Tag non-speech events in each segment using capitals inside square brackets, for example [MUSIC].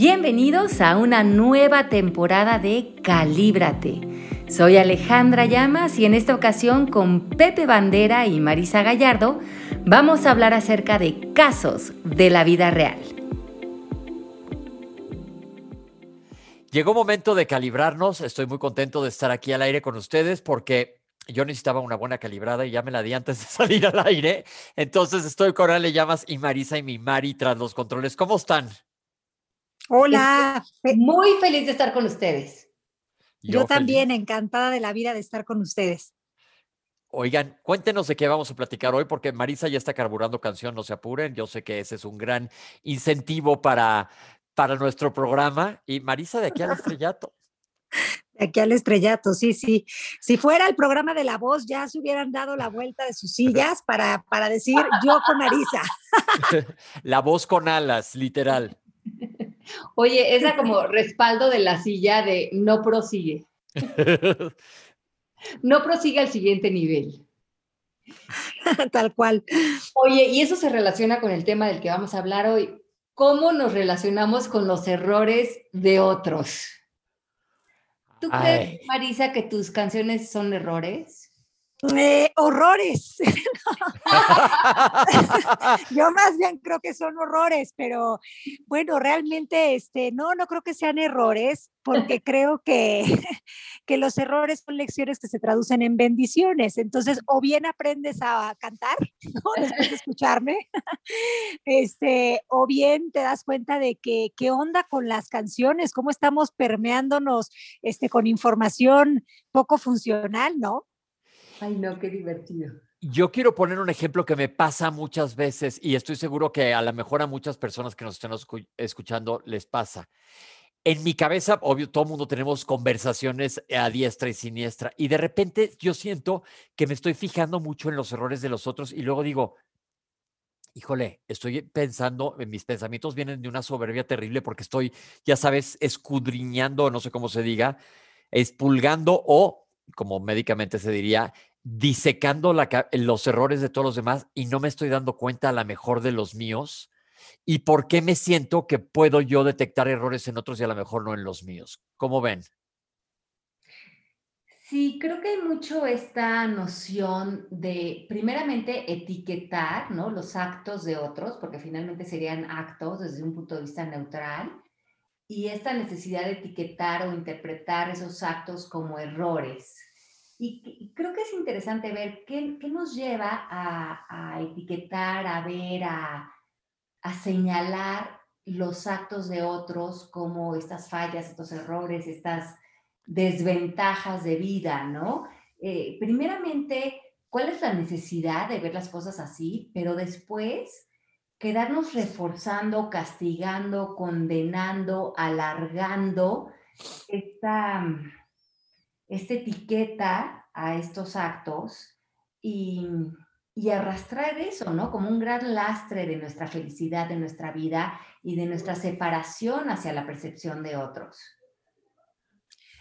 Bienvenidos a una nueva temporada de Calíbrate. Soy Alejandra Llamas y en esta ocasión con Pepe Bandera y Marisa Gallardo vamos a hablar acerca de casos de la vida real. Llegó momento de calibrarnos. Estoy muy contento de estar aquí al aire con ustedes porque yo necesitaba una buena calibrada y ya me la di antes de [LAUGHS] salir al aire. Entonces estoy con Ale Llamas y Marisa y mi Mari tras los controles. ¿Cómo están? Hola. muy feliz de estar con ustedes. Yo, también, encantada de la vida de estar con ustedes. Oigan, cuéntenos de qué vamos a platicar hoy, porque Marisa ya está carburando canción, no se apuren. Yo sé que ese es un gran incentivo para, para nuestro programa. Y Marisa, de aquí al estrellato. [LAUGHS] De aquí al estrellato, sí, sí. Si fuera el programa de la voz, ya se hubieran dado la vuelta de sus sillas para, para decir yo con Marisa. [LAUGHS] la voz con alas, literal. Oye, esa [LAUGHS] como respaldo de la silla de no prosigue. [LAUGHS] No prosigue al siguiente nivel. [LAUGHS] Tal cual. Oye, y eso se relaciona con el tema del que vamos a hablar hoy. ¿Cómo nos relacionamos con los errores de otros? ¿Tú crees, Marisa, que tus canciones son errores? Eh, horrores. [LAUGHS] Yo más bien creo que son horrores, pero bueno, realmente este, no, no creo que sean errores, porque [LAUGHS] creo que, [LAUGHS] que los errores son lecciones que se traducen en bendiciones. Entonces, o bien aprendes a cantar, después de escucharme, este, o bien te das cuenta de que qué onda con las canciones, cómo estamos permeándonos este, con información poco funcional, ¿no? Ay, no, qué divertido. Yo quiero poner un ejemplo que me pasa muchas veces y estoy seguro que a lo mejor a muchas personas que nos están escuchando les pasa. En mi cabeza, obvio, todo el mundo tenemos conversaciones a diestra y siniestra y de repente yo siento que me estoy fijando mucho en los errores de los otros y luego digo, híjole, estoy pensando, mis pensamientos vienen de una soberbia terrible porque estoy, ya sabes, escudriñando, no sé cómo se diga, expulgando o, como médicamente se diría, disecando los errores de todos los demás y no me estoy dando cuenta a la mejor de los míos y por qué me siento que puedo yo detectar errores en otros y a lo mejor no en los míos. ¿Cómo ven? Sí, creo que hay mucho esta noción de, primeramente, etiquetar ¿no? los actos de otros, porque finalmente serían actos desde un punto de vista neutral, y esta necesidad de etiquetar o interpretar esos actos como errores. Y, creo que es interesante ver qué, qué nos lleva a, etiquetar, a ver, a, a, señalar los actos de otros como estas fallas, estos errores, estas desventajas de vida, ¿no? Eh, primeramente, ¿cuál es la necesidad de ver las cosas así? Pero después, quedarnos reforzando, castigando, condenando, alargando esta esta etiqueta a estos actos y, arrastrar eso, ¿no? Como un gran lastre de nuestra felicidad, de nuestra vida y de nuestra separación hacia la percepción de otros.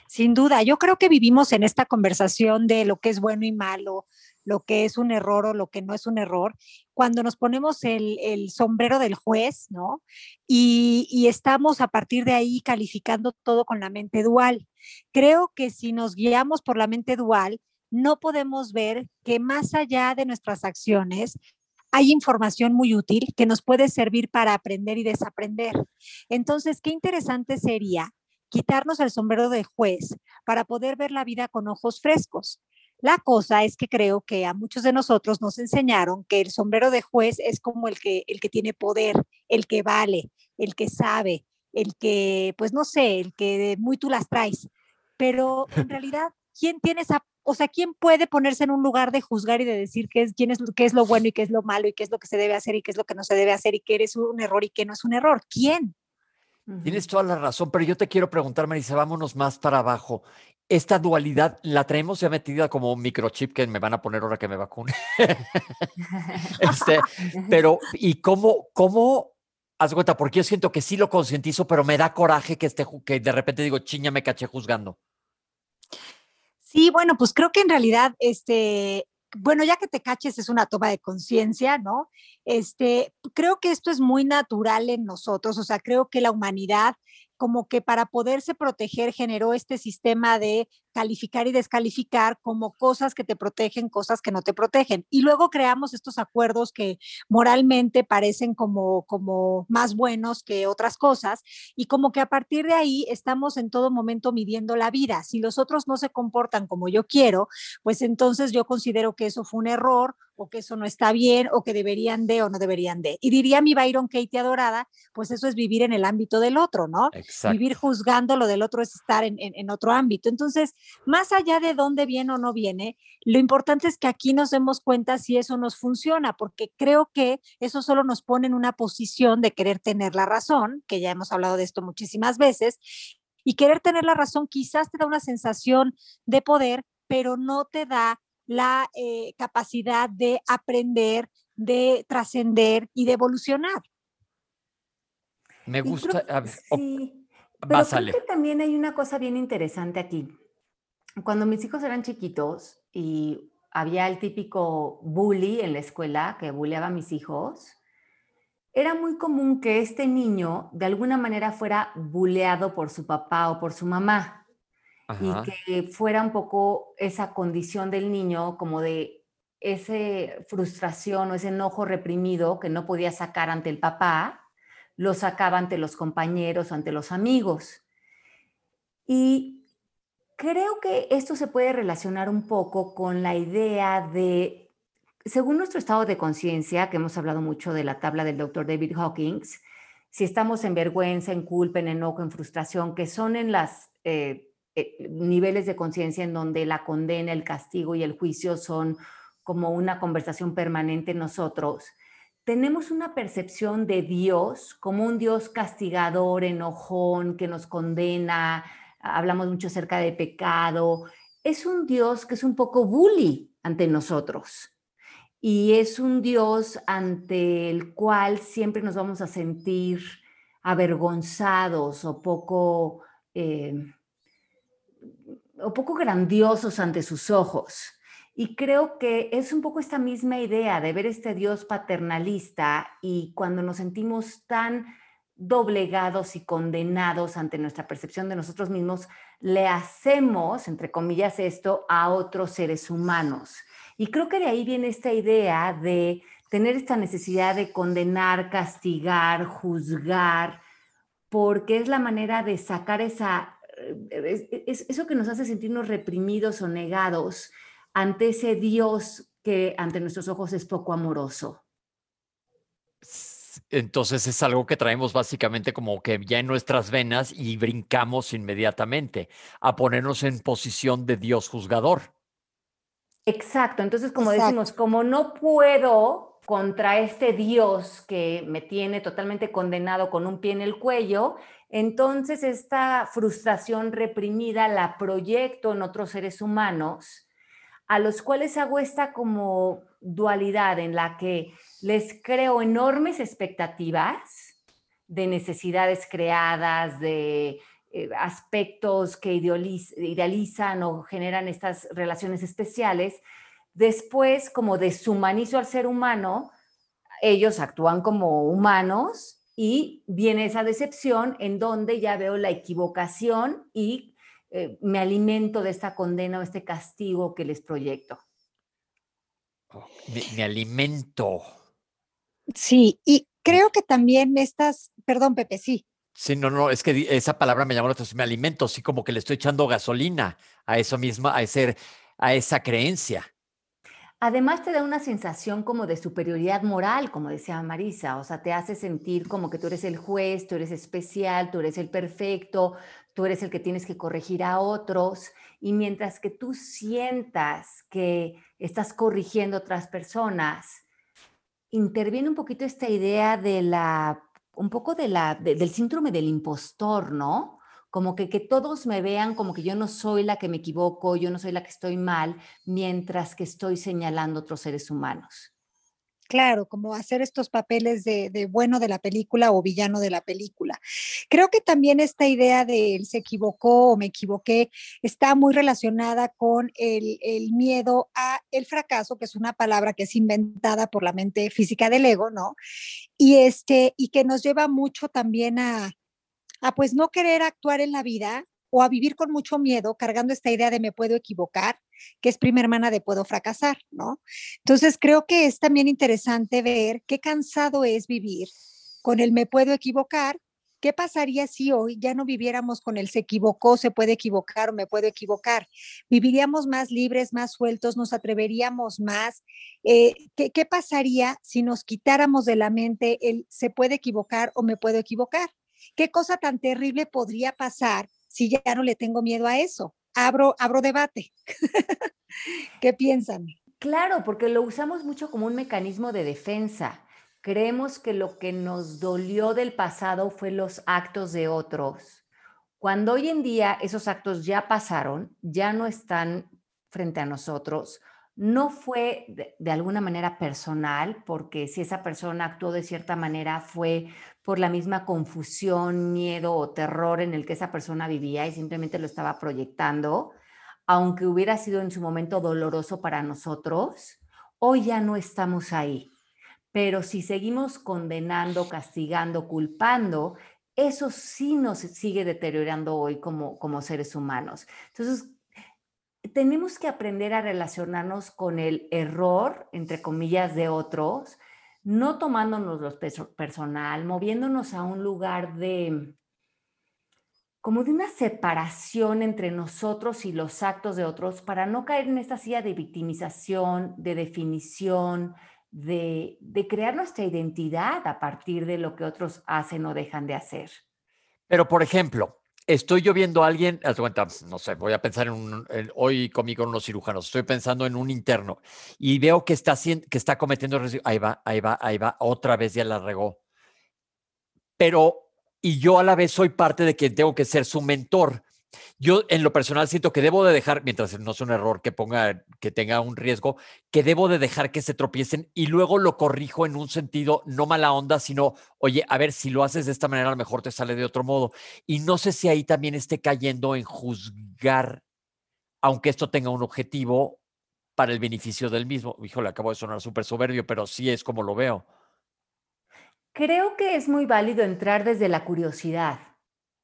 Sin duda, yo creo que vivimos en esta conversación de lo que es bueno y malo, lo que es un error o lo que no es un error, cuando nos ponemos el, sombrero del juez, ¿no? Y, estamos a partir de ahí calificando todo con la mente dual. Creo que si nos guiamos por la mente dual, no podemos ver que más allá de nuestras acciones hay información muy útil que nos puede servir para aprender y desaprender. Entonces, qué interesante sería quitarnos el sombrero de juez para poder ver la vida con ojos frescos. La cosa es que creo que a muchos de nosotros nos enseñaron que el sombrero de juez es como el que, el que tiene poder, el que vale, el que sabe, el que, pues no sé, el que muy tú las traes. Pero en [LAUGHS] realidad, ¿quién tiene esa, o sea, quién puede ponerse en un lugar de juzgar y de decir qué es, quién es, qué es lo bueno y qué es lo malo y qué es lo que se debe hacer y qué es lo que no se debe hacer y qué es un error y qué no es un error? ¿Quién? Tienes toda la razón, pero yo te quiero preguntar, Marisa, vámonos más para abajo esta dualidad la traemos ya metida como un microchip que me van a poner ahora que me vacune. [LAUGHS] este, pero, ¿y cómo, cómo, haz cuenta? Porque yo siento que sí lo concientizo, pero me da coraje que, esté, que de repente digo, chiña, me caché juzgando. Sí, bueno, pues creo que en realidad, este, bueno, ya que te caches es una toma de conciencia, ¿no? este, creo que esto es muy natural en nosotros, o sea, creo que la humanidad como que para poderse proteger generó este sistema de calificar y descalificar como cosas que te protegen, cosas que no te protegen. Y luego creamos estos acuerdos que moralmente parecen como, como más buenos que otras cosas y como que a partir de ahí estamos en todo momento midiendo la vida. Si los otros no se comportan como yo quiero, pues entonces yo considero que eso fue un error o que eso no está bien o que deberían de o no deberían de. Y diría mi Byron Katie adorada, pues eso es vivir en el ámbito del otro, ¿no? Vivir juzgando lo del otro es estar en, en, otro ámbito. Entonces, más allá de dónde viene o no viene, lo importante es que aquí nos demos cuenta si eso nos funciona, porque creo que eso solo nos pone en una posición de querer tener la razón, que ya hemos hablado de esto muchísimas veces, y querer tener la razón quizás te da una sensación de poder, pero no te da la eh, capacidad de aprender, de trascender y de evolucionar. Me gusta. sí, pero creo que también hay una cosa bien interesante aquí. Cuando mis hijos eran chiquitos y había el típico bully en la escuela que bulleaba a mis hijos, era muy común que este niño de alguna manera fuera bulleado por su papá o por su mamá y que fuera un poco esa condición del niño como de esa frustración o ese enojo reprimido que no podía sacar ante el papá, lo sacaba ante los compañeros o ante los amigos. Y creo que esto se puede relacionar un poco con la idea de, según nuestro estado de conciencia, que hemos hablado mucho de la tabla del doctor David Hawkins, si estamos en vergüenza, en culpa, en enojo, en frustración, que son en las... Eh, eh, niveles de conciencia en donde la condena, el castigo y el juicio son como una conversación permanente en nosotros, tenemos una percepción de Dios como un Dios castigador, enojón, que nos condena, hablamos mucho acerca de pecado, es un Dios que es un poco bully ante nosotros. Y es un Dios ante el cual siempre nos vamos a sentir avergonzados o poco eh, o poco grandiosos ante sus ojos. Y creo que es un poco esta misma idea de ver este Dios paternalista y cuando nos sentimos tan doblegados y condenados ante nuestra percepción de nosotros mismos, le hacemos, entre comillas, esto a otros seres humanos. Y creo que de ahí viene esta idea de tener esta necesidad de condenar, castigar, juzgar, porque es la manera de sacar esa es, eso que nos hace sentirnos reprimidos o negados ante ese Dios que ante nuestros ojos es poco amoroso. Entonces es algo que traemos básicamente como que ya en nuestras venas y brincamos inmediatamente a ponernos en posición de Dios juzgador. Exacto, entonces como decimos, como no puedo contra este Dios que me tiene totalmente condenado con un pie en el cuello, entonces, esta frustración reprimida la proyecto en otros seres humanos, a los cuales hago esta como dualidad en la que les creo enormes expectativas de necesidades creadas, de eh, aspectos que idealizan o generan estas relaciones especiales. Después, como deshumanizo al ser humano, ellos actúan como humanos y viene esa decepción en donde ya veo la equivocación y eh, me alimento de esta condena o este castigo que les proyecto. Oh, me, alimento. Sí, y creo que también estas, perdón Pepe, sí. Sí, no, no, es que esa palabra me llamó la atención, me alimento, sí, como que le estoy echando gasolina a eso mismo, a, ese, a esa creencia. Además te da una sensación como de superioridad moral, como decía Marisa, o sea, te hace sentir como que tú eres el juez, tú eres especial, tú eres el perfecto, tú eres el que tienes que corregir a otros, y mientras que tú sientas que estás corrigiendo a otras personas, interviene un poquito esta idea de la, un poco de la, del síndrome del impostor, ¿no? como que, que todos me vean como que yo no soy la que me equivoco, yo no soy la que estoy mal, mientras que estoy señalando otros seres humanos. Claro, como hacer estos papeles de, bueno de la película o villano de la película. Creo que también esta idea de él se equivocó o me equivoqué está muy relacionada con el, el, miedo a el fracaso, que es una palabra que es inventada por la mente física del ego, ¿no? Y, este, y que nos lleva mucho también a, a pues no querer actuar en la vida o a vivir con mucho miedo, cargando esta idea de me puedo equivocar, que es prima hermana de puedo fracasar, ¿no? Entonces creo que es también interesante ver qué cansado es vivir con el me puedo equivocar. ¿Qué pasaría si hoy ya no viviéramos con el se equivocó, se puede equivocar o me puedo equivocar? ¿Viviríamos más libres, más sueltos, nos atreveríamos más? Eh, ¿qué, ¿Qué pasaría si nos quitáramos de la mente el se puede equivocar o me puedo equivocar? ¿Qué cosa tan terrible podría pasar si ya no le tengo miedo a eso? Abro, abro debate. ¿Qué piensan? Claro, porque lo usamos mucho como un mecanismo de defensa. Creemos que lo que nos dolió del pasado fue los actos de otros. Cuando hoy en día esos actos ya pasaron, ya no están frente a nosotros, no fue de, alguna manera personal, porque si esa persona actuó de cierta manera fue por la misma confusión, miedo o terror en el que esa persona vivía y simplemente lo estaba proyectando, aunque hubiera sido en su momento doloroso para nosotros, hoy ya no estamos ahí. Pero si seguimos condenando, castigando, culpando, eso sí nos sigue deteriorando hoy como, como seres humanos. Entonces, tenemos que aprender a relacionarnos con el error, entre comillas, de otros, no tomándonos los personal, moviéndonos a un lugar de como de una separación entre nosotros y los actos de otros para no caer en esta silla de victimización, de definición, de, de crear nuestra identidad a partir de lo que otros hacen o dejan de hacer. Pero, por ejemplo, estoy yo viendo a alguien, cuenta, no sé, voy a pensar en, un, hoy comí con unos cirujanos, estoy pensando en un interno y veo que está, que está cometiendo, ahí va, ahí va, ahí va, otra vez ya la regó. Pero, y yo a la vez soy parte de quien tengo que ser su mentor. Yo en lo personal siento que debo de dejar, mientras no es un error que ponga, que tenga un riesgo, que debo de dejar que se tropiecen y luego lo corrijo en un sentido no mala onda, sino, oye, a ver, si lo haces de esta manera, a lo mejor te sale de otro modo. Y no sé si ahí también esté cayendo en juzgar, aunque esto tenga un objetivo para el beneficio del mismo. Híjole, acabo de sonar súper soberbio, pero sí es como lo veo. Creo que es muy válido entrar desde la curiosidad.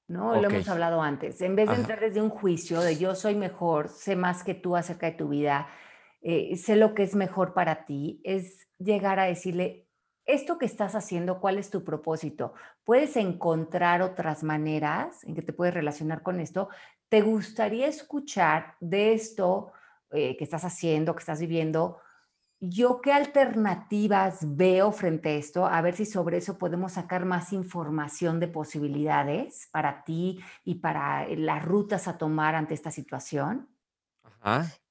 ¿No? Lo hemos hablado antes. En vez de entrar desde un juicio de yo soy mejor, sé más que tú acerca de tu vida, eh, sé lo que es mejor para ti, es llegar a decirle, esto que estás haciendo, ¿cuál es tu propósito? Puedes encontrar otras maneras en que te puedes relacionar con esto. ¿Te gustaría escuchar de esto eh, que estás haciendo, que estás viviendo? ¿Yo qué alternativas veo frente a esto? A ver si sobre eso podemos sacar más información de posibilidades para ti y para eh, las rutas a tomar ante esta situación.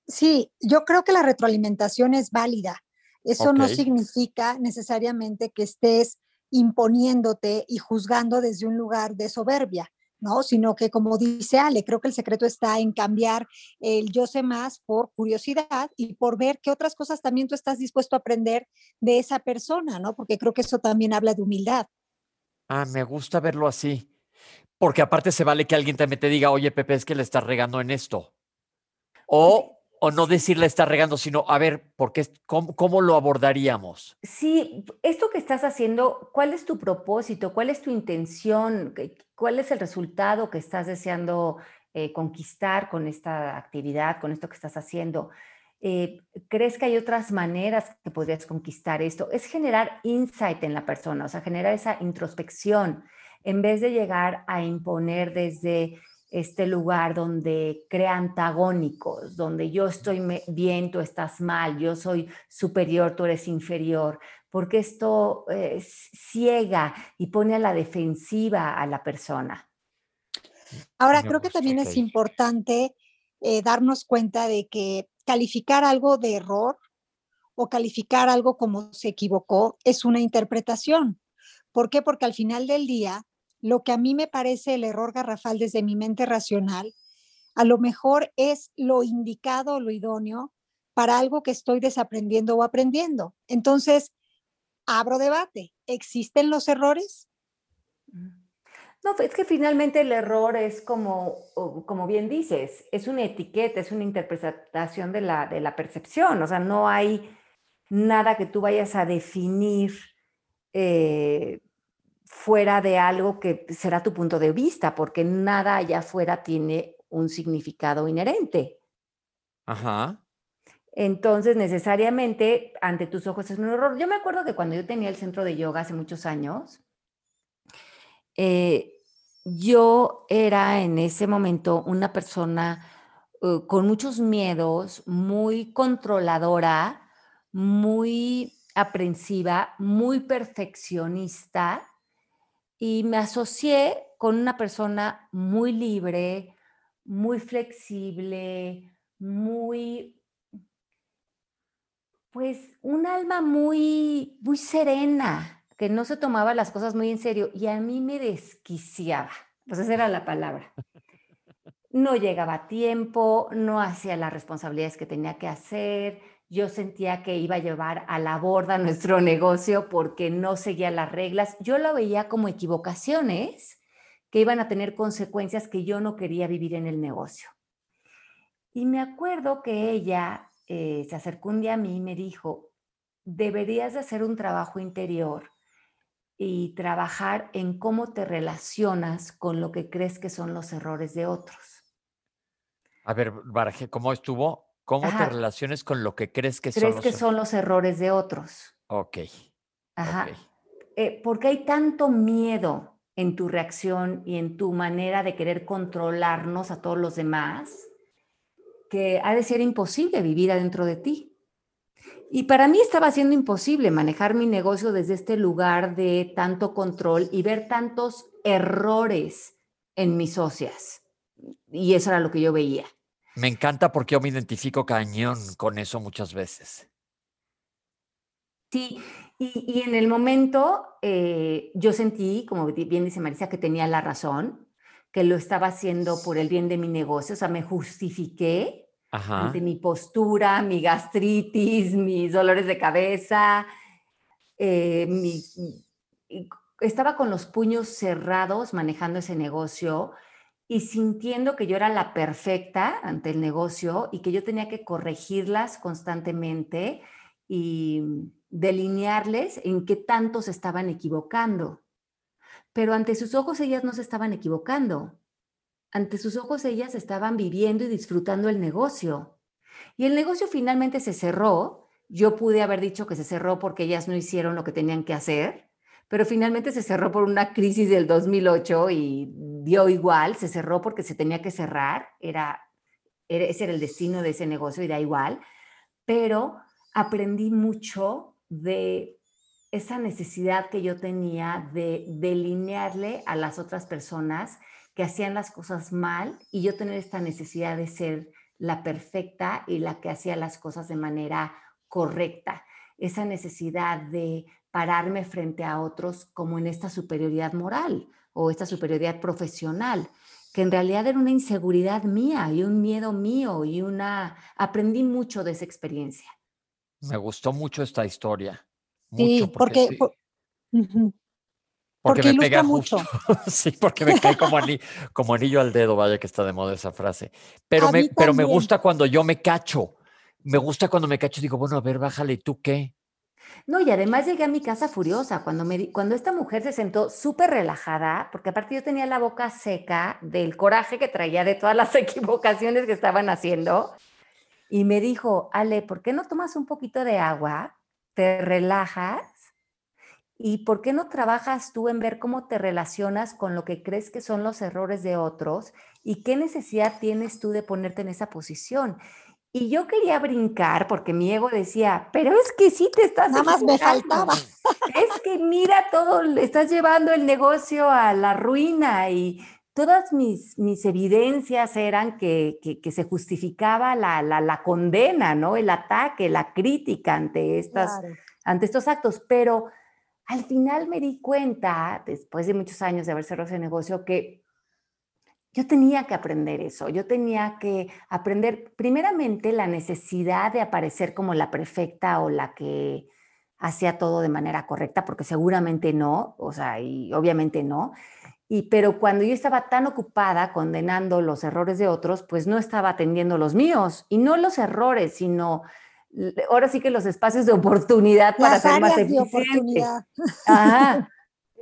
Sí, yo creo que la retroalimentación es válida. Eso no significa necesariamente que estés imponiéndote y juzgando desde un lugar de soberbia. ¿No? Sino que como dice Ale, creo que el secreto está en cambiar el yo sé más por curiosidad y por ver qué otras cosas también tú estás dispuesto a aprender de esa persona, ¿no? Porque creo que eso también habla de humildad. Ah, me gusta verlo así. Porque aparte se vale que alguien también te diga, oye, Pepe, es que le estás regando en esto. O o no decirle está regando, sino a ver, ¿por qué, cómo, lo abordaríamos? Sí, esto que estás haciendo, ¿cuál es tu propósito? ¿Cuál es tu intención? ¿Cuál es el resultado que estás deseando eh, conquistar con esta actividad, con esto que estás haciendo? Eh, ¿Crees que hay otras maneras que podrías conquistar esto? Es generar insight en la persona, o sea, generar esa introspección, en vez de llegar a imponer desde este lugar donde crea antagónicos, donde yo estoy bien, tú estás mal, yo soy superior, tú eres inferior, porque esto eh, ciega y pone a la defensiva a la persona. Ahora, creo que también es importante eh, darnos cuenta de que calificar algo de error o calificar algo como se equivocó es una interpretación. ¿Por qué? Porque al final del día lo que a mí me parece el error garrafal desde mi mente racional, a lo mejor es lo indicado o lo idóneo para algo que estoy desaprendiendo o aprendiendo. Entonces, abro debate. ¿Existen los errores? No, es que finalmente el error es como, como bien dices, es una etiqueta, es una interpretación de la, de la percepción, o sea, no hay nada que tú vayas a definir eh, fuera de algo que será tu punto de vista, porque nada allá afuera tiene un significado inherente. Ajá. Entonces, necesariamente, ante tus ojos es un error. Yo me acuerdo que cuando yo tenía el centro de yoga hace muchos años, eh, yo era en ese momento una persona uh, con muchos miedos, muy controladora, muy aprensiva, muy perfeccionista y me asocié con una persona muy libre, muy flexible, muy pues un alma muy, muy serena, que no se tomaba las cosas muy en serio y a mí me desquiciaba, pues esa era la palabra. No llegaba a tiempo, no hacía las responsabilidades que tenía que hacer, yo sentía que iba a llevar a la borda [LAUGHS] nuestro negocio porque no seguía las reglas, yo lo veía como equivocaciones que iban a tener consecuencias que yo no quería vivir en el negocio. Y me acuerdo que ella eh, se acercó un día a mí y me dijo, deberías de hacer un trabajo interior y trabajar en cómo te relacionas con lo que crees que son los errores de otros. A ver, Baraje, ¿cómo estuvo? ¿Cómo te relaciones con lo que crees que son los que son los errores de otros? Ok. Ajá. Eh, porque hay tanto miedo en tu reacción y en tu manera de querer controlarnos a todos los demás que ha de ser imposible vivir adentro de ti. Y para mí estaba siendo imposible manejar mi negocio desde este lugar de tanto control y ver tantos errores en mis socias. Y eso era lo que yo veía. Me encanta porque yo me identifico cañón con eso muchas veces. Sí, y, en el momento eh, yo sentí, como bien dice Marisa, que tenía la razón, que lo estaba haciendo por el bien de mi negocio, o sea, me justifiqué ante mi postura, mi gastritis, mis dolores de cabeza. Eh, estaba con los puños cerrados manejando ese negocio y sintiendo que yo era la perfecta ante el negocio y que yo tenía que corregirlas constantemente y delinearles en qué tanto se estaban equivocando. Pero ante sus ojos ellas no se estaban equivocando ante sus ojos ellas estaban viviendo y disfrutando el negocio. Y el negocio finalmente se cerró. Yo pude haber dicho que se cerró porque ellas no hicieron lo que tenían que hacer, pero finalmente se cerró por una crisis del 2008 y dio igual, se cerró porque se tenía que cerrar, era, ese era el destino de ese negocio y da igual, pero aprendí mucho de esa necesidad que yo tenía de delinearle a las otras personas que hacían las cosas mal y yo tener esta necesidad de ser la perfecta y la que hacía las cosas de manera correcta. Esa necesidad de pararme frente a otros como en esta superioridad moral o esta superioridad profesional, que en realidad era una inseguridad mía y un miedo mío y una... Aprendí mucho de esa experiencia. Me gustó mucho esta historia. sí, porque... Porque, me pega mucho. [LAUGHS] sí, porque me cae como, como anillo al dedo, vaya que está de moda esa frase. Pero, me, pero me gusta cuando yo me cacho. Me gusta cuando me cacho y digo, bueno, a ver, bájale, ¿tú qué? No, y además llegué a mi casa furiosa cuando, me, cuando esta mujer se sentó súper relajada, porque aparte yo tenía la boca seca del coraje que traía de todas las [LAUGHS] equivocaciones que estaban haciendo, y me dijo, Ale, ¿por qué no tomas un poquito de agua, te relajas ¿Y por qué no trabajas tú en ver cómo te relacionas con lo que crees que son los errores de otros y qué necesidad tienes tú de ponerte en esa posición? Y yo quería brincar porque mi ego decía, pero es que sí te estás... Nada más me faltaba. Es que mira todo, estás llevando el negocio a la ruina y todas mis, mis evidencias eran que, que, se justificaba la, la, la, condena, ¿no? El ataque, la crítica ante, estas, ante estos actos, pero al final me di cuenta, después de muchos años de haber cerrado ese negocio, que yo tenía que aprender eso, yo tenía que aprender primeramente la necesidad de aparecer como la perfecta o la que hacía todo de manera correcta, porque seguramente no, o sea, y obviamente no. Y, pero cuando yo estaba tan ocupada condenando los errores de otros, pues no estaba atendiendo los míos. Y no los errores, sino ahora sí que los espacios de oportunidad para ser más eficiente.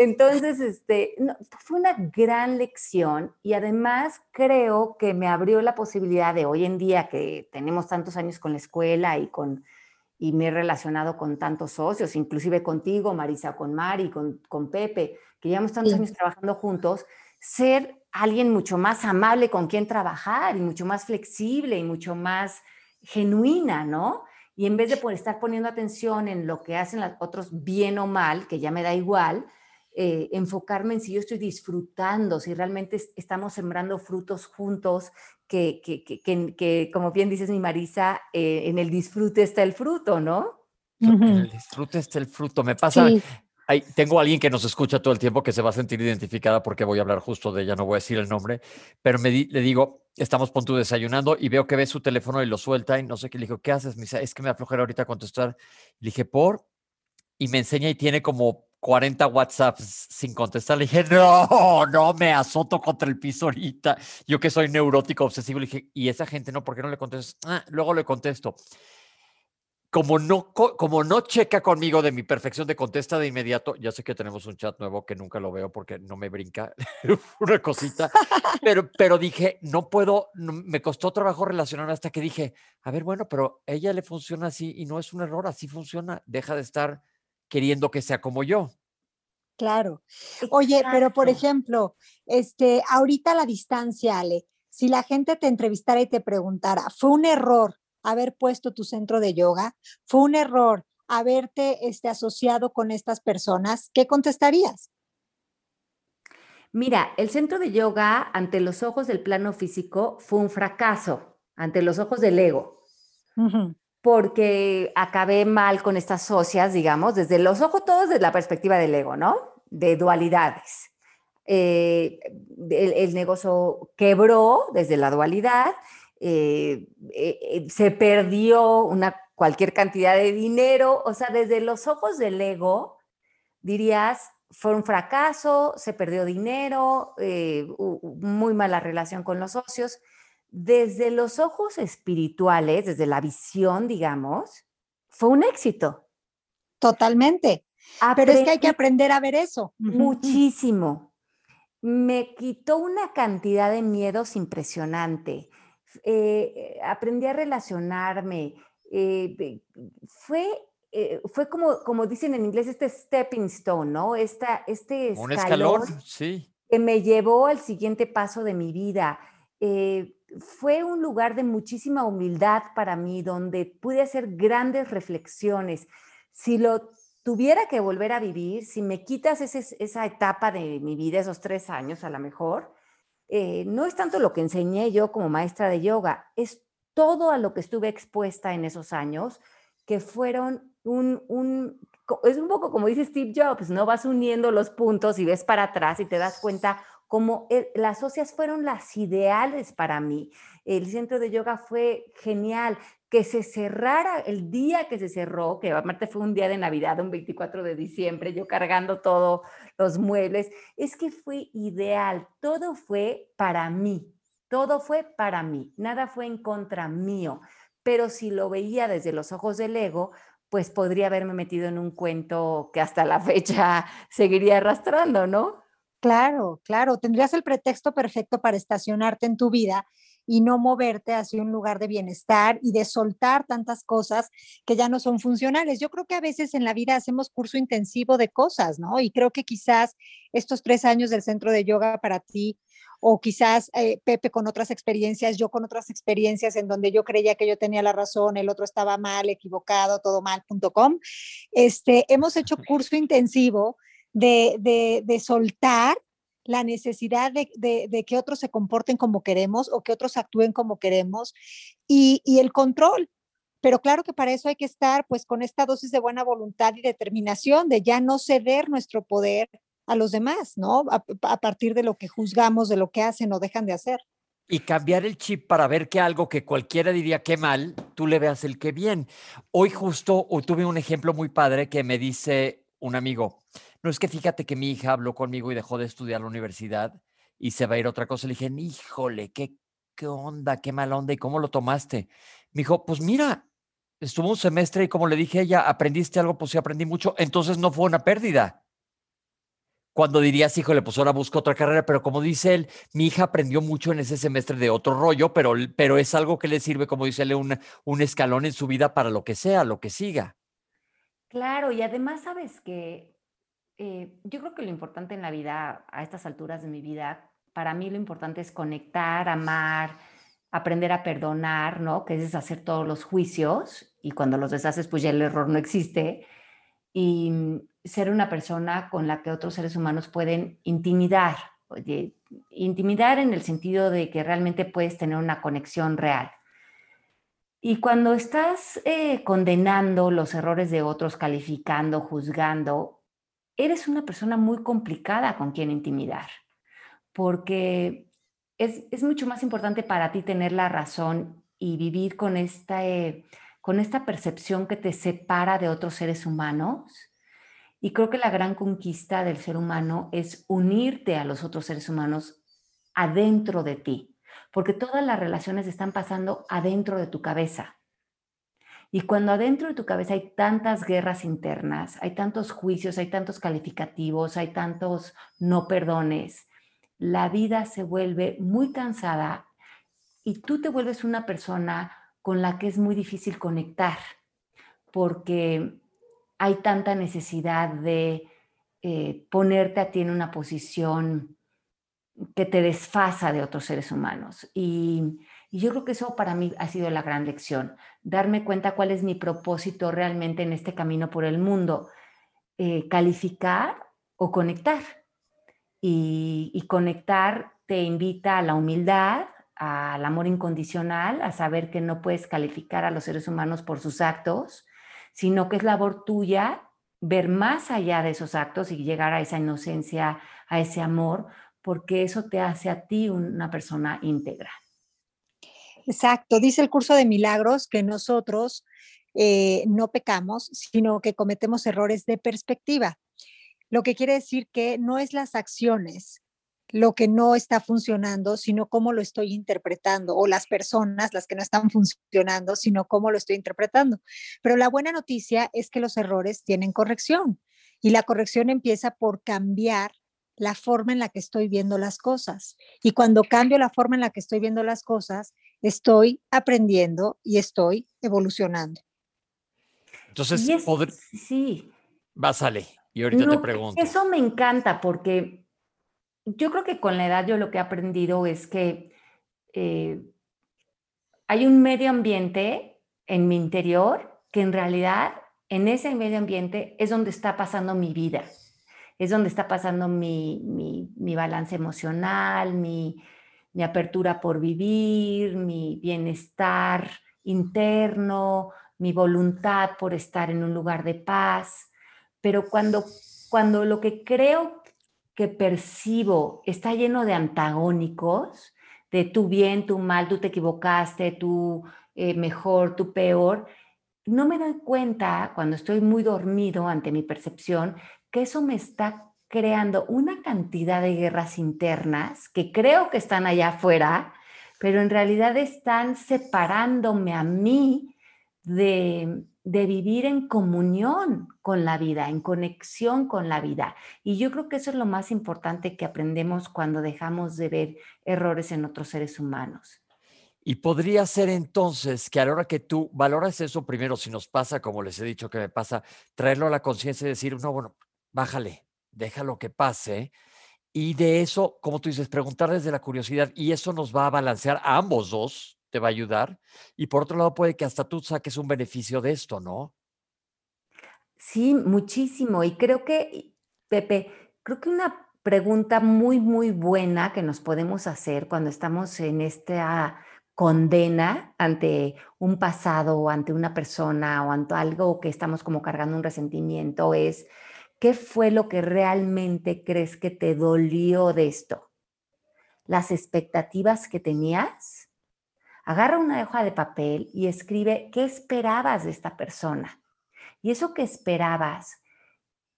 Entonces, este, fue una gran lección y además creo que me abrió la posibilidad de hoy en día que tenemos tantos años con la escuela y con y me he relacionado con tantos socios, inclusive contigo, Marisa, con Mari, con, con Pepe, que llevamos tantos años trabajando juntos, ser alguien mucho más amable con quien trabajar y mucho más flexible y mucho más genuina, ¿no? Y en vez de por estar poniendo atención en lo que hacen los otros bien o mal, que ya me da igual, eh, enfocarme en si yo estoy disfrutando, si realmente estamos sembrando frutos juntos, que, que, que, que como bien dices mi Marisa, eh, en el disfrute está el fruto, ¿no? En el disfrute está el fruto. Me pasa, tengo alguien que nos escucha todo el tiempo que se va a sentir identificada porque voy a hablar justo de ella, no voy a decir el nombre, pero me le digo, estamos punto desayunando y veo que ve su teléfono y lo suelta y no sé qué. Le digo, ¿qué haces? Me dice, es que me aflojera ahorita contestar. Le dije, ¿por? Y me enseña y tiene como 40 WhatsApps sin contestar. Le dije, no, no, me azoto contra el piso ahorita. Yo que soy neurótico, obsesivo, le dije, y esa gente no, ¿por qué no le contestas? Ah, luego le contesto como no, como no checa conmigo de mi perfección de contesta de inmediato, ya sé que tenemos un chat nuevo que nunca lo veo porque no me brinca [LAUGHS] una cosita, pero, pero dije, no puedo, me costó trabajo relacionarme hasta que dije, a ver, bueno, pero ella le funciona así y no es un error, así funciona, deja de estar queriendo que sea como yo. Claro. Oye, pero por ejemplo, este, ahorita a la distancia, Ale, si la gente te entrevistara y te preguntara, ¿fue un error haber puesto tu centro de yoga? ¿Fue un error haberte este, asociado con estas personas? ¿Qué contestarías? Mira, el centro de yoga ante los ojos del plano físico fue un fracaso, ante los ojos del ego, porque acabé mal con estas socias, digamos, desde los ojos todos desde la perspectiva del ego, ¿no? De dualidades. Eh, el negocio quebró desde la dualidad eh, eh, se perdió una, cualquier cantidad de dinero, o sea, desde los ojos del ego, dirías, fue un fracaso, se perdió dinero, muy mala relación con los socios. Desde los ojos espirituales, desde la visión, digamos, fue un éxito. Totalmente. Pero es que hay que aprender a ver eso. Muchísimo. Me quitó una cantidad de miedos impresionante eh, aprendí a relacionarme. Eh, fue, eh, fue como, como dicen en inglés, este stepping stone, ¿no? Esta, este escalón, sí. que me llevó al siguiente paso de mi vida. Fue un lugar de muchísima humildad para mí, donde pude hacer grandes reflexiones. Si lo tuviera que volver a vivir, si me quitas esa etapa de mi vida, esos tres años a lo mejor, eh, no es tanto lo que enseñé yo como maestra de yoga, es todo a lo que estuve expuesta en esos años, que fueron un, un, es un poco como dice Steve Jobs, ¿no? Vas uniendo los puntos y ves para atrás y te das cuenta cómo e, las socias fueron las ideales para mí. El centro de yoga fue genial que se cerrara el día que se cerró, que aparte fue un día de Navidad, un 24 de diciembre, yo cargando todos los muebles, es que fue ideal, todo fue para mí, todo fue para mí, nada fue en contra mío, pero si lo veía desde los ojos del ego, pues podría haberme metido en un cuento que hasta la fecha [LAUGHS] seguiría arrastrando, ¿no? Claro, claro, tendrías el pretexto perfecto para estacionarte en tu vida y no moverte hacia un lugar de bienestar y de soltar tantas cosas que ya no son funcionales. Yo creo que a veces en la vida hacemos curso intensivo de cosas, ¿no? Y creo que quizás estos tres años del centro de yoga para ti o quizás eh, Pepe con otras experiencias, yo con otras experiencias en donde yo creía que yo tenía la razón, el otro estaba mal, equivocado, todo mal.com. Este, hemos hecho curso intensivo de, de, de soltar la necesidad de, que otros se comporten como queremos o que otros actúen como queremos y, el control. Pero claro que para eso hay que estar pues con esta dosis de buena voluntad y determinación de ya no ceder nuestro poder a los demás, ¿no? A, partir de lo que juzgamos, de lo que hacen o dejan de hacer. y cambiar el chip para ver que algo que cualquiera diría que mal, tú le veas el que bien. Hoy justo tuve un ejemplo muy padre que me dice un amigo, no es que fíjate que mi hija habló conmigo y dejó de estudiar la universidad y se va a ir a otra cosa. Le dije, híjole, qué, qué onda, qué mala onda y cómo lo tomaste. Me dijo, pues mira, estuvo un semestre y como le dije a ella, aprendiste algo, pues sí aprendí mucho, entonces no fue una pérdida cuando dirías, híjole, pues ahora busco otra carrera, pero como dice él, mi hija aprendió mucho en ese semestre de otro rollo, pero, pero es algo que le sirve, como dice él, un, un escalón en su vida para lo que sea, lo que siga. Claro, y además sabes que eh, yo creo que lo importante en la vida, a estas alturas de mi vida, para mí lo importante es conectar, amar, aprender a perdonar, ¿no? Que es deshacer todos los juicios y cuando los deshaces, pues ya el error no existe. Y ser una persona con la que otros seres humanos pueden intimidar, intimidar en el sentido de que realmente puedes tener una conexión real. Y cuando estás eh, condenando los errores de otros, calificando, juzgando, eres una persona muy complicada con quien intimidar, porque es, es mucho más importante para ti tener la razón y vivir con esta, eh, con esta percepción que te separa de otros seres humanos y creo que la gran conquista del ser humano es unirte a los otros seres humanos adentro de ti, porque todas las relaciones están pasando adentro de tu cabeza. Y cuando adentro de tu cabeza hay tantas guerras internas, hay tantos juicios, hay tantos calificativos, hay tantos no perdones, la vida se vuelve muy cansada y tú te vuelves una persona con la que es muy difícil conectar, porque hay tanta necesidad de eh, ponerte a ti en una posición que te desfasa de otros seres humanos. Y, yo creo que eso para mí ha sido la gran lección, darme cuenta cuál es mi propósito realmente en este camino por el mundo, eh, calificar o conectar. Y, y conectar te invita a la humildad, al amor incondicional, a saber que no puedes calificar a los seres humanos por sus actos, sino que es labor tuya ver más allá de esos actos y llegar a esa inocencia, a ese amor, porque eso te hace a ti una persona íntegra. Exacto, dice el curso de milagros que nosotros eh, no pecamos, sino que cometemos errores de perspectiva, lo que quiere decir que no es las acciones lo que no está funcionando, sino cómo lo estoy interpretando, o las personas, las que no están funcionando, sino cómo lo estoy interpretando. Pero la buena noticia es que los errores tienen corrección y la corrección empieza por cambiar la forma en la que estoy viendo las cosas. Y cuando cambio la forma en la que estoy viendo las cosas, estoy aprendiendo y estoy evolucionando. Entonces, sí. Vas, Ale, y ahorita te pregunto. Eso me encanta porque yo creo que con la edad yo lo que he aprendido es que eh, hay un medio ambiente en mi interior que en realidad en ese medio ambiente es donde está pasando mi vida, es donde está pasando mi, mi, balance emocional, mi, mi apertura por vivir, mi bienestar interno, mi voluntad por estar en un lugar de paz. Pero cuando, cuando lo que creo que percibo está lleno de antagónicos, de tu bien, tu mal, tú te equivocaste, tú eh, mejor, tú peor, no me doy cuenta cuando estoy muy dormido ante mi percepción que eso me está creando una cantidad de guerras internas que creo que están allá afuera, pero en realidad están separándome a mí de, de vivir en comunión con la vida, en conexión con la vida. Y yo creo que eso es lo más importante que aprendemos cuando dejamos de ver errores en otros seres humanos. Y podría ser entonces que a la hora que tú valoras eso primero, si nos pasa, como les he dicho que me pasa, traerlo a la conciencia y decir, no, bueno, bájale, déjalo que pase. Y de eso, como tú dices, preguntar desde la curiosidad y eso nos va a balancear a ambos dos, te va a ayudar. Y por otro lado, puede que hasta tú saques un beneficio de esto, ¿no? Sí, muchísimo. Y creo que, Pepe, creo que una pregunta muy, muy buena que nos podemos hacer cuando estamos en esta condena ante un pasado ante una persona o ante algo que estamos como cargando un resentimiento es, ¿qué fue lo que realmente crees que te dolió de esto? las expectativas que tenías, agarra una hoja de papel y escribe qué esperabas de esta persona. Y eso que esperabas,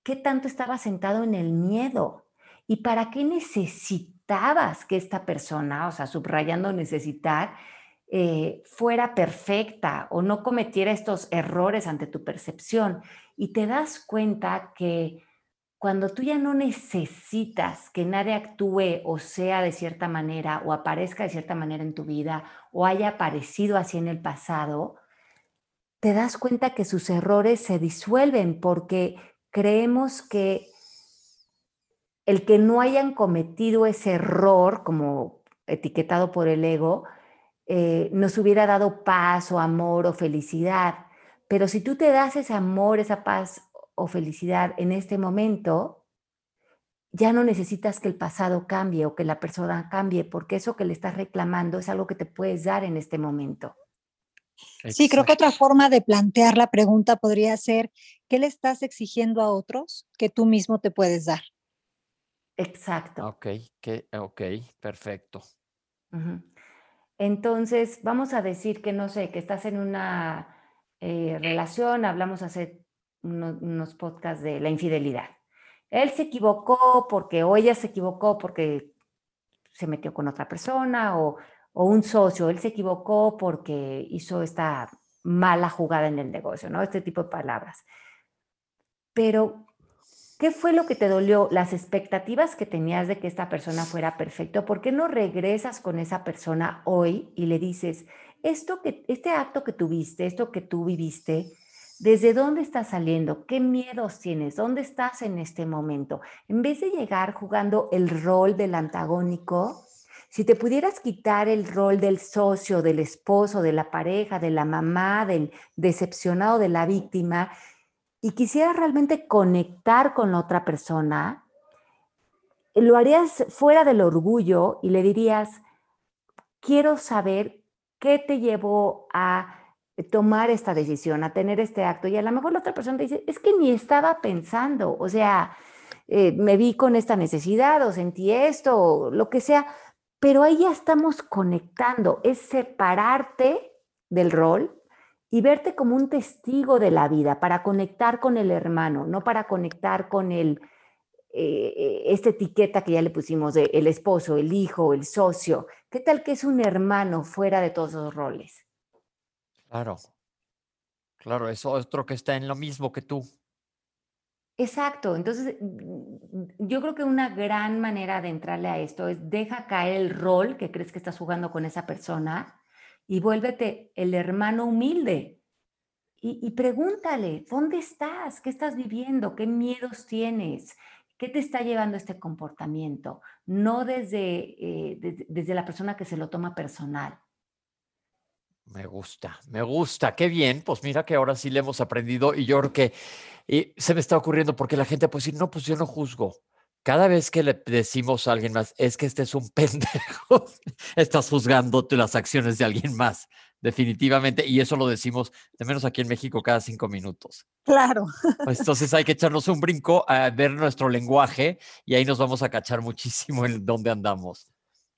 qué tanto estaba sentado en el miedo y para qué necesitabas que esta persona, o sea, subrayando necesitar, eh, fuera perfecta o no cometiera estos errores ante tu percepción. Y te das cuenta que cuando tú ya no necesitas que nadie actúe o sea de cierta manera o aparezca de cierta manera en tu vida o haya aparecido así en el pasado, te das cuenta que sus errores se disuelven porque creemos que el que no hayan cometido ese error, como etiquetado por el ego, eh, nos hubiera dado paz o amor o felicidad. Pero si tú te das ese amor, esa paz o felicidad en este momento, ya no necesitas que el pasado cambie o que la persona cambie, porque eso que le estás reclamando es algo que te puedes dar en este momento. Sí, creo que otra forma de plantear la pregunta podría ser, ¿qué le estás exigiendo a otros que tú mismo te puedes dar? Exacto. Ok, ok, perfecto. Entonces, vamos a decir que, no sé, que estás en una eh, relación, hablamos hace unos, podcasts de la infidelidad. Él se equivocó porque, o ella se equivocó porque se metió con otra persona, o un socio, él se equivocó porque hizo esta mala jugada en el negocio, ¿no? Este tipo de palabras. Pero, ¿qué fue lo que te dolió? Las expectativas que tenías de que esta persona fuera perfecto. ¿Por qué no regresas con esa persona hoy y le dices, esto que, este acto que tuviste, esto que tú viviste, ¿Desde dónde estás saliendo? ¿Qué miedos tienes? ¿Dónde estás en este momento? En vez de llegar jugando el rol del antagónico, si te pudieras quitar el rol del socio, del esposo, de la pareja, de la mamá, del decepcionado, de la víctima, y quisieras realmente conectar con la otra persona, lo harías fuera del orgullo y le dirías, quiero saber qué te llevó a tomar esta decisión, a tener este acto. Y a lo mejor la otra persona te dice, es que ni estaba pensando, o sea, eh, me vi con esta necesidad o sentí esto, lo que sea, pero ahí ya estamos conectando, es separarte del rol y verte como un testigo de la vida para conectar con el hermano, no para conectar con el, eh, esta etiqueta que ya le pusimos de el esposo, el hijo, el socio. ¿Qué tal que es un hermano fuera de todos esos roles? Claro, claro, es otro que está en lo mismo que tú. Exacto, entonces mm, yo creo que una gran manera de entrarle a esto es deja caer el rol que crees que estás jugando con esa persona y vuélvete el hermano humilde. Y, pregúntale, ¿dónde estás? ¿Qué estás viviendo? ¿Qué miedos tienes? ¿Qué te está llevando este comportamiento? No desde, eh, desde la persona que se lo toma personal. Me gusta, me gusta, qué bien. Pues mira que ahora sí le hemos aprendido y yo creo que se me está ocurriendo porque la gente puede decir, no, pues yo no juzgo. Cada vez que le decimos a alguien más, es que este es un [LAUGHS] pendejo, estás juzgando las acciones de alguien más, definitivamente. Y eso lo decimos, de menos aquí en México, cada cinco minutos. Claro. Entonces hay que echarnos un brinco a ver nuestro lenguaje y ahí nos vamos a cachar muchísimo en dónde andamos.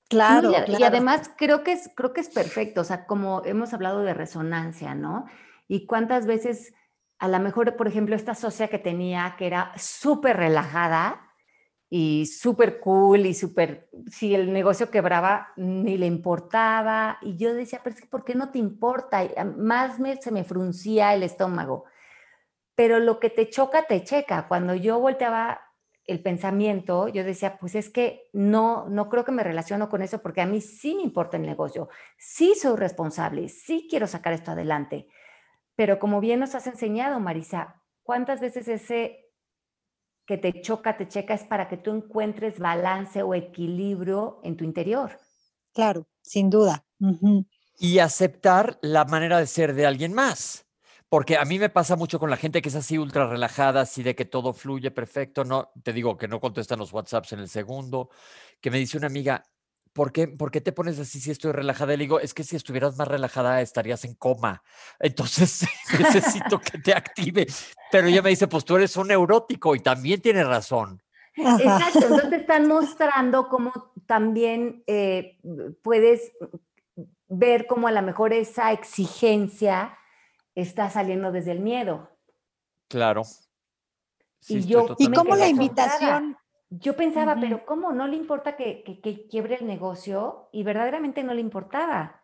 Claro, y, además creo que, es, creo que es perfecto, o sea, como hemos hablado de resonancia, ¿no? Y cuántas veces, a lo mejor, por ejemplo, esta socia que tenía, que era súper relajada y súper cool y súper, si el negocio quebraba, ni le importaba. Y yo decía, pero es que, ¿por qué no te importa? Y más me, se me fruncía el estómago. Pero lo que te choca, te checa. Cuando yo volteaba el pensamiento, yo decía, pues es que no, no creo que me relaciono con eso porque a mí sí me importa el negocio, sí soy responsable, sí quiero sacar esto adelante. Pero como bien nos has enseñado, Marisa, ¿cuántas veces ese que te choca, te checa es para que tú encuentres balance o equilibrio en tu interior? Claro, sin duda. Y aceptar la manera de ser de alguien más. Porque a mí me pasa mucho con la gente que es así ultra relajada, así de que todo fluye perfecto. No, te digo que no contestan los WhatsApps en el segundo. Que me dice una amiga, ¿por qué, ¿por qué te pones así si estoy relajada? Y le digo, es que si estuvieras más relajada estarías en coma. Entonces [LAUGHS] necesito que te active. Pero ella me dice, pues tú eres un neurótico y también tiene razón. Exacto, [LAUGHS] entonces te están mostrando cómo también eh, puedes ver cómo a lo mejor esa exigencia está saliendo desde el miedo. Claro. y yo, ¿Y cómo la invitación? Yo pensaba, pero ¿cómo? ¿No le importa que, que, quiebre el negocio? Y verdaderamente no le importaba.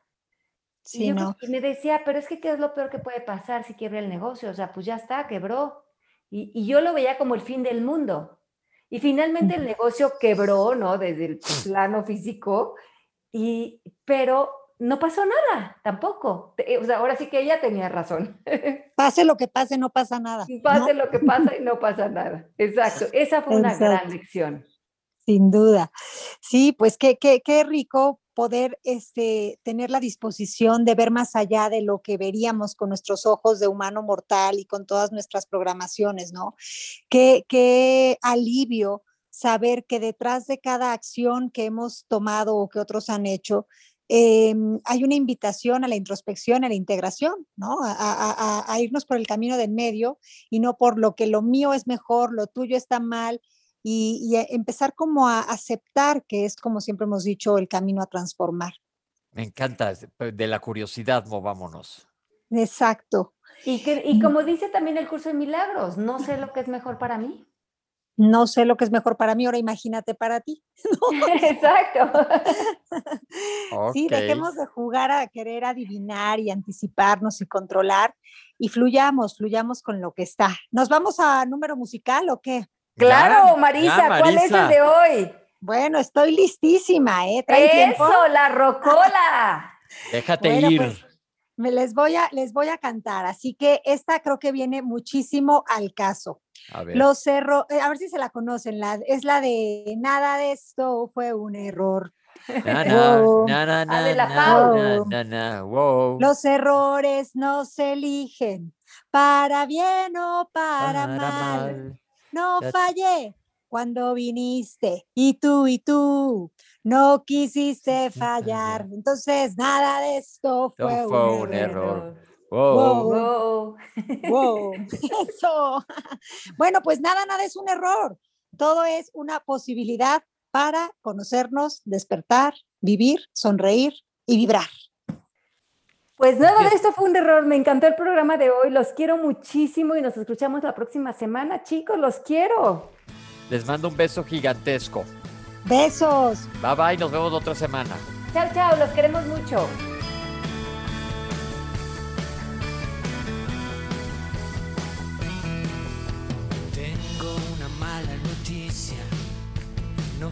Sí, y, no. y me decía, pero es que ¿qué es lo peor que puede pasar si quiebre el negocio? O sea, pues ya está, quebró. Y, y yo lo veía como el fin del mundo. Y finalmente el negocio quebró, ¿no? Desde el plano físico, y, pero no pasó nada tampoco. Eh, o sea, ahora sí que ella tenía razón. [LAUGHS] Pase lo que pase, no pasa nada. Pase lo que pase y no pasa nada. Exacto. Esa fue una gran lección. Sin duda. Sí, pues qué, qué, qué rico poder este, tener la disposición de ver más allá de lo que veríamos con nuestros ojos de humano mortal y con todas nuestras programaciones, ¿no? Qué, qué alivio saber que detrás de cada acción que hemos tomado o que otros han hecho, Em, hay una invitación a la introspección, a la integración, ¿no? A, irnos por el camino del medio y no por lo que lo mío es mejor, lo tuyo está mal, y, empezar como a aceptar que es, como siempre hemos dicho, el camino a transformar. Me encanta, de la curiosidad movámonos. Exacto. Y, que, y como dice también el curso de milagros, no sé lo que es mejor para mí no sé lo que es mejor para mí, ahora imagínate para ti. [LAUGHS] [LAUGHS] Exacto. [LAUGHS] Sí, dejemos de jugar a querer adivinar y anticiparnos y controlar y fluyamos, fluyamos con lo que está. ¿Nos vamos a número musical o qué? Claro, Marisa, ¿cuál es el de hoy? Bueno, estoy listísima, ¿eh? Eso, la rocola. Déjate ir. Pues, me les voy a les voy a cantar, así que esta creo que viene muchísimo al caso. A ver. Los errores, eh, a ver si se la conocen, la, es la de nada de esto fue un error. Los errores no se eligen para bien o para, mal. No fallé cuando viniste y tú y tú no quisiste [LAUGHS] fallar. Entonces, nada de esto fue, un, error. Wow. Wow. [LAUGHS] [LAUGHS] Eso. [LAUGHS] Bueno, pues nada, nada es un error. Todo es una posibilidad para conocernos, despertar, vivir, sonreír y vibrar. Pues nada de esto fue un error. Me encantó el programa de hoy. Los quiero muchísimo y nos escuchamos la próxima semana. Chicos, los quiero. Les mando un beso gigantesco. Besos. Bye bye, nos vemos otra semana. Chao, chao, los queremos mucho.